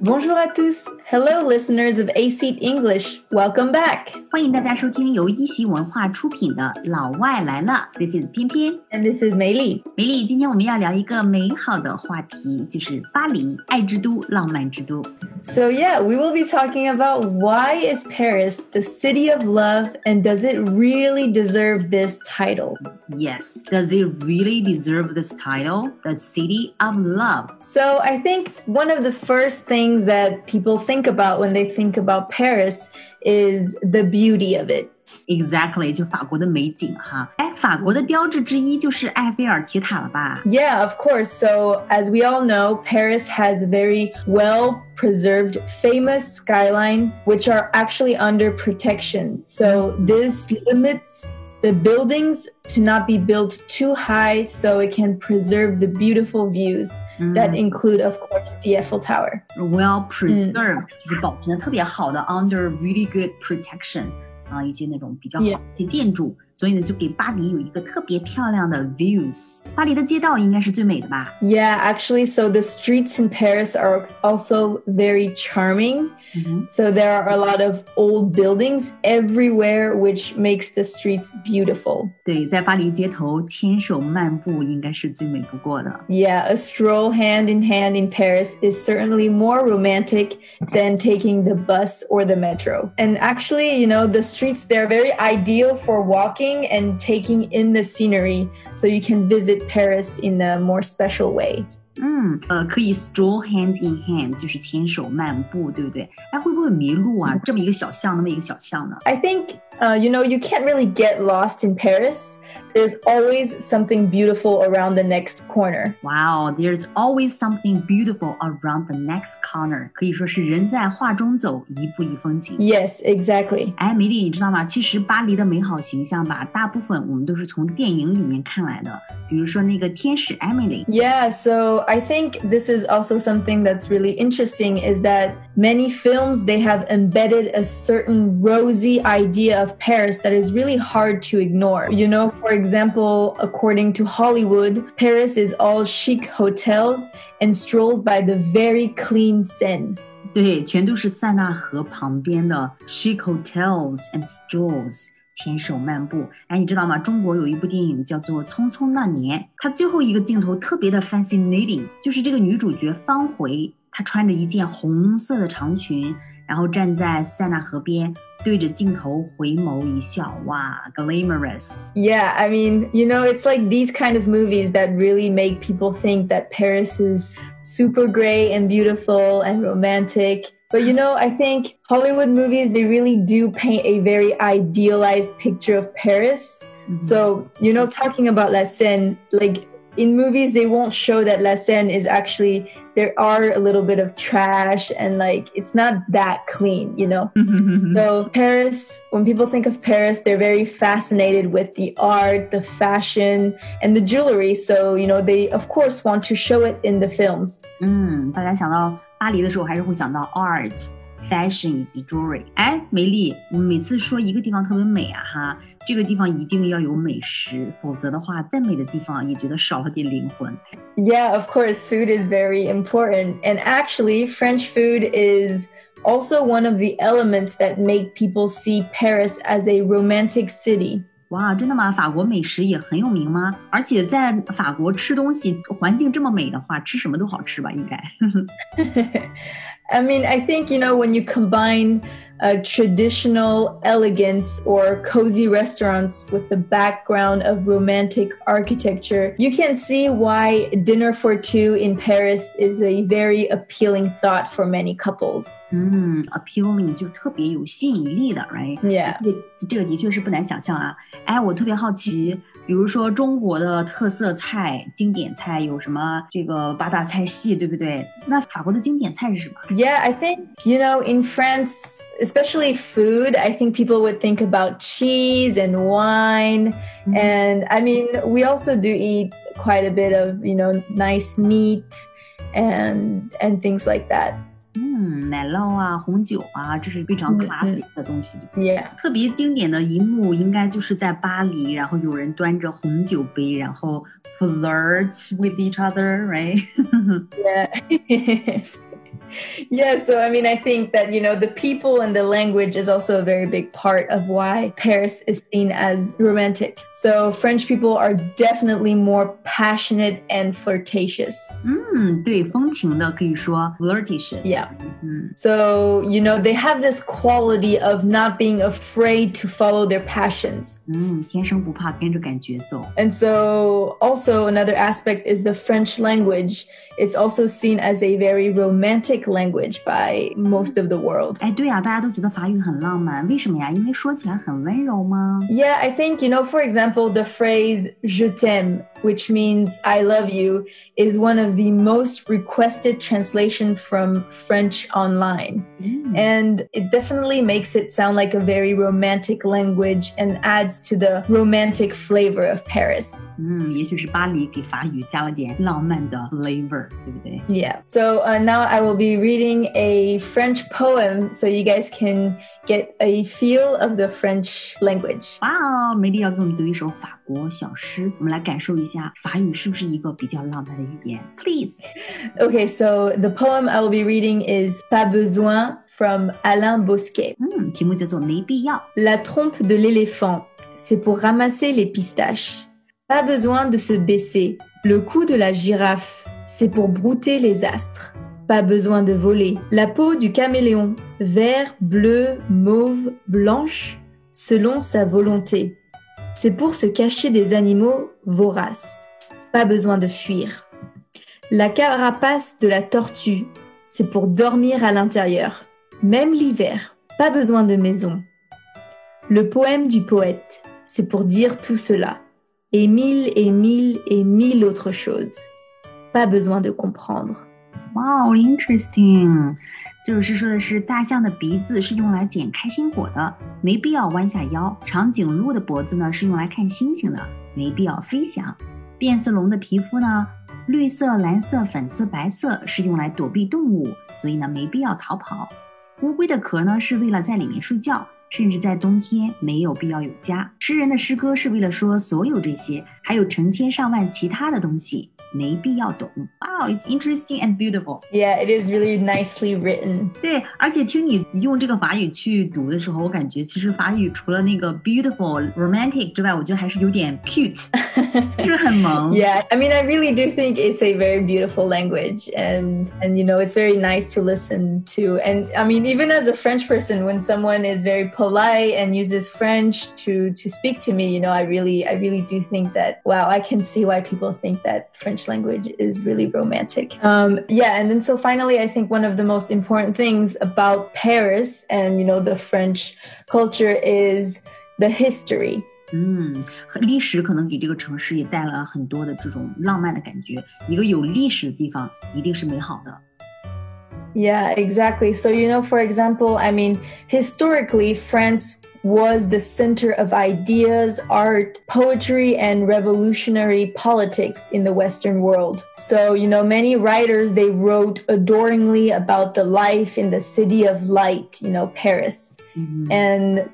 Bonjour à tous. Hello, listeners of A Seat English. Welcome back！欢迎大家收听由一席文化出品的《老外来了》，This is 翩翩，and this is 梅莉。梅莉，今天我们要聊一个美好的话题，就是巴黎，爱之都，浪漫之都。So yeah, we will be talking about why is Paris the city of love, and does it really deserve this title? Yes, does it really deserve this title, the city of love? So I think one of the first things that people think about when they think about Paris is the beauty of it. Exactly，就法国的美景哈。哎，法国的标志之一就是埃菲尔铁塔了吧？ Yeah, of course. So, as we all know, Paris has a very well preserved, famous skyline, which are actually under protection. So, this limits the buildings to not be built too high so it can preserve the beautiful views that include, of course, the Eiffel Tower. well preserved，、就是保存的特别好的，under really good protection 啊，一些那种比较好的 Yeah. 一些建筑所以呢，就给巴黎有一个特别漂亮的 views。巴黎的街道应该是最美的吧？ Yeah, actually, so the streets in Paris are also very charming. 嗯哼 So there are a lot of old buildings everywhere, which makes the streets beautiful. 对，在巴黎街头牵手漫步应该是最美不过的。 Yeah, a stroll hand in hand in Paris is certainly more romantic than taking the bus or the metro. And actually, you know, the streets, they're very ideal for walking and taking in the scenery so you can visit Paris in a more special way. 嗯，呃，可以 stroll hands in hand，就是牵手漫步，对不对？哎，会不会迷路啊？这么一个小巷，那么一个小巷呢？I think, uh, you know, you can't really get lost in Paris. There's always something beautiful around the next corner. Wow, there's always something beautiful around the next corner，可以说是人在画中走，一步一风景。 Yes, exactly. 哎，梅丽，你知道吗？其实巴黎的美好形象吧，大部分我们都是从电影里面看来的，比如说那个天使 Emily。 Yeah, so I think this is also something that's really interesting is that many films they have embedded a certain rosy idea of Paris that is really hard to ignore. You know, for example, according to Hollywood, Paris is all chic hotels and strolls by the very clean Seine. 对，全都是塞纳河旁边的 chic hotels and strolls，牵手漫步。哎，你知道吗？中国有一部电影叫做《匆匆那年》，它最后一个镜头特别的 fascinating，就是这个女主角方茴，她穿着一件红色的长裙，然后站在塞纳河边， 对着镜头回眸一笑，哇，glamorous。 Yeah, I mean, you know, it's like these kind of movies that really make people think that Paris is super great and beautiful and romantic. But you know, I think Hollywood movies, they really do paint a very idealized picture of Paris. So, you know, talking about La Seine, like in movies they won't show that La Seine is actually there are a little bit of trash and like it's not that clean, you know. Mm-hmm, mm-hmm, mm-hmm. so Paris, when people think of Paris, they're very fascinated with the art, the fashion, and the jewelry. So you know they of course want to show it in the films. 嗯，大家想到巴黎的时候，还是会想到以及 jewelry。哎，梅莉，我们每次说一个地方特别美啊哈，这个地方一定要有美食，否则的话，再美的地方也觉得少了点灵魂。 Yeah, of course, food is very important. And actually, French food is also one of the elements that make people see Paris as a romantic city. 哇，真的吗？法国美食也很有名吗？而且在法国吃东西，环境这么美的话，吃什么都好吃吧？应该。 I mean, I think, you know, when you combine uh, traditional elegance or cozy restaurants with the background of romantic architecture, you can see why dinner for two in Paris is a very appealing thought for many couples. 嗯，appealing 就特别有吸引力的，right？ Yeah. 这个这个的确是不难想象啊。哎，我特别好奇， 比如说中国的特色菜、经典菜有什么？这个八大菜系，对不对？那法国的经典菜是什么？ Yeah, I think, you know, in France, especially food, I think people would think about cheese and wine. And I mean, we also do eat quite a bit of, you know, nice meat and and things like that. 嗯，奶酪啊，红酒啊，这是非常嗯 classic 的东西。Yeah. 特别经典的一幕应该就是在巴黎，然后有人端着红酒杯，然后 flirt with each other，right？Yeah. yeah, so I mean, I think that, you know, the people and the language is also a very big part of why Paris is seen as romantic. So French people are definitely more passionate and flirtatious. 嗯，对，风情的可以说 flirtatious。 Yeah. 嗯 So, you know, they have this quality of not being afraid to follow their passions. 嗯，天生不怕跟着感觉走。 And so, also, another aspect is the French language. It's also seen as a very romantic language by most of the world. 哎，对啊，大家都觉得法语很浪漫，为什么呀？因为说起来很温柔吗？ Yeah, I think, you know, for example, the phrase je t'aime, which means I love you, is one of the most requested translation from French online. Mm. And it definitely makes it sound like a very romantic language and adds to the romantic flavor of Paris. Mm, yeah. So uh, now I will be reading a French poem so you guys can get a feel of the French language. 哇哦，梅丽要给我们读一首法国小诗，我们来感受一下法语是不是一个比较浪漫的语言。Please， Okay, so the poem I will be reading is Pas besoin from Alain Bosquet. 嗯，题目叫做没必要。 La trompe de l'éléphant, c'est pour ramasser les pistaches. Pas besoin de se baisser. Le cou de la girafe, c'est pour brouter les astres. Pas besoin de voler. La peau du caméléon, vert, bleu, mauve, blanche, selon sa volonté. C'est pour se cacher des animaux voraces. Pas besoin de fuir. La carapace de la tortue, c'est pour dormir à l'intérieur. Même l'hiver, pas besoin de maison. Le poème du poète, c'est pour dire tout cela. Et mille et mille et mille autres choses. Pas besoin de comprendre. 哇哦，interesting。这首诗说的是大象的鼻子是用来捡开心果的，没必要弯下腰；长颈鹿的脖子呢是用来看星星的，没必要飞翔；变色龙的皮肤呢，绿色、蓝色、粉色、白色是用来躲避动物，所以呢没必要逃跑。乌龟的壳呢是为了在里面睡觉，甚至在冬天没有必要有家。诗人的诗歌是为了说所有这些，还有成千上万其他的东西，没必要懂。Wow, it's interesting and beautiful. Yeah, it is really nicely written. 对，而且听你用这个法语去读的时候，我感觉其实法语除了那个 beautiful、romantic 之外，我觉得还是有点 cute，Yeah, I mean, I really do think it's a very beautiful language, and and you know, it's very nice to listen to. And I mean, even as a French person, when someone is very polite and uses French to to speak to me, you know, I really I really do think that wow, I can see why people think that French language is really romantic. Um, yeah, and then so finally, I think one of the most important things about Paris and you know the French culture is the history 嗯，历史可能给这个城市也带了很多的这种浪漫的感觉。一个有历史的地方，一定是美好的。 Yeah, exactly. So, you know, for example, I mean, historically, France was the center of ideas, art, poetry, and revolutionary politics in the Western world. So, you know, many writers, they wrote adoringly about the life in the city of light, you know, Paris. 嗯 And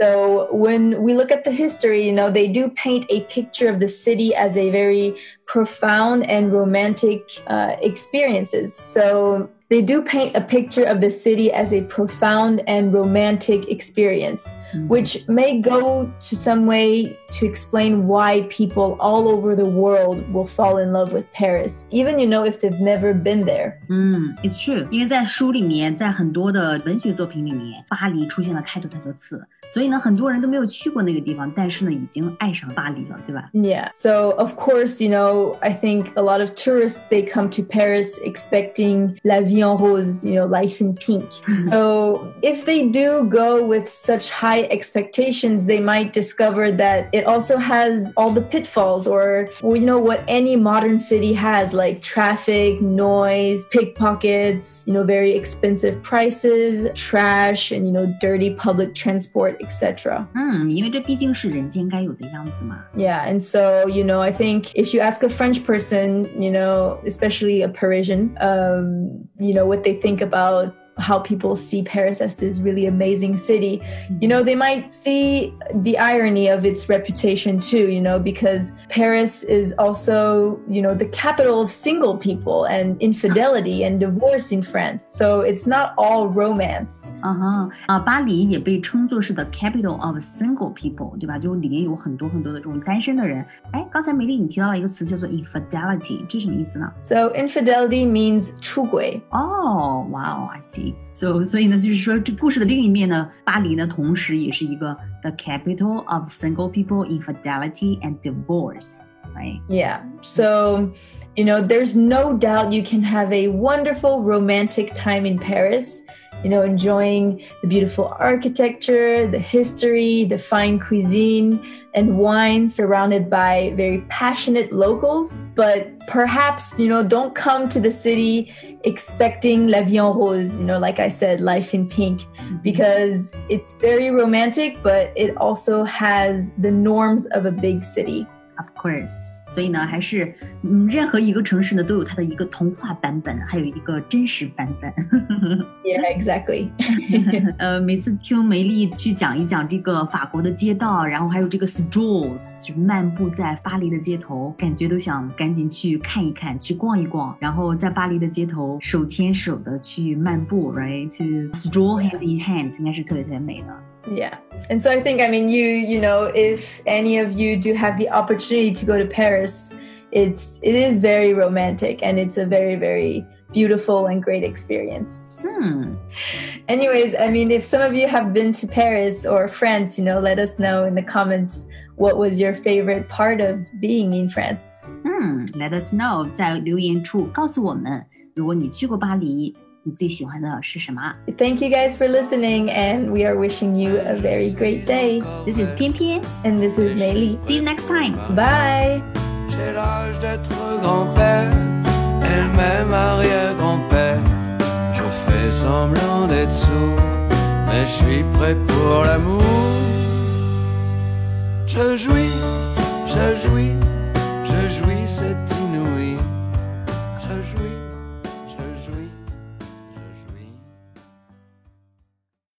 so when we look at the history, you know, they do paint a picture of the city as a very profound and romantic uh, experiences. So they do paint a picture of the city as a profound and romantic experience, 嗯 which may go to some way to explain why people all over the world will fall in love with Paris, even you know if they've never been there. 嗯，It's true，因为在书里面，在很多的文学作品里面，巴黎出现了太多太多次，所以呢，很多人都没有去过那个地方，但是呢，已经爱上巴黎了，对吧？ Yeah. So of course, you know, I think a lot of tourists they come to Paris expecting la vie en rose, you know, life in pink. so if they do go with such high expectations, they might discover that it also has all the pitfalls or well, you know what any modern city has like traffic, noise, pickpockets, you know, very expensive prices, trash and you know, dirty public transport, etc. 嗯，因为这毕竟是人间该有的样子嘛。 Yeah, and so you know, I think if you ask a French person, you know, especially a Parisian, um, you know, what they think about how people see Paris as this really amazing city. You know, they might see the irony of its reputation too, you know, because Paris is also, you know, the capital of single people and infidelity and divorce in France. So it's not all romance. Uh-huh. Uh, 啊，巴黎也被称作是 the capital of single people，对吧？就里面有很多很多的这种单身的人。哎，刚才梅莉你提到了一个词叫做 infidelity，这什么意思呢？So infidelity means I see。So 所以呢，就是说这故事的另一面呢，巴黎呢，同时也是一个 the capital of single people, infidelity and divorce, Right? Yeah. So, you know, there's no doubt you can have a wonderful romantic time in Paris, you know, enjoying the beautiful architecture, the history, the fine cuisine, and wine surrounded by very passionate locals. But perhaps, you know, don't come to the city expecting La Vie en Rose, you know, like I said, life in pink, mm-hmm. because it's very romantic, but it also has the norms of a big city. Of course，所以呢，还是嗯，任何一个城市呢都有它的一个童话版本，还有一个真实版本。Yeah, exactly. 呃，每次听梅丽去讲一讲这个法国的街道，然后还有这个 strolls，就是漫步在巴黎的街头，感觉都想赶紧去看一看，去逛一逛，然后在巴黎的街头手牵手的去漫步，right？To stroll hand in hand，应该是特别特别美的。Yeah. And so I think, I mean, you, you know, if any of you do have the opportunity to go to Paris, it's, it is very romantic and it's a very, very beautiful and great experience. 嗯， Anyways, I mean, if some of you have been to Paris or France, you know, let us know in the comments what was your favorite part of being in France. 嗯，Let us know，在留言处告诉我们，如果你去过巴黎， 你最喜欢的是什么 Thank you guys for listening, and we are wishing you a very great day. ？This is 偏偏 And this is Mei Li. ，See you next time。 Bye. J'ai l'âge d'être grand-père et même arrière-grand-père. Je fais semblant d'être sourd, mais je suis prêt pour l'amour. Je jouis, je jouis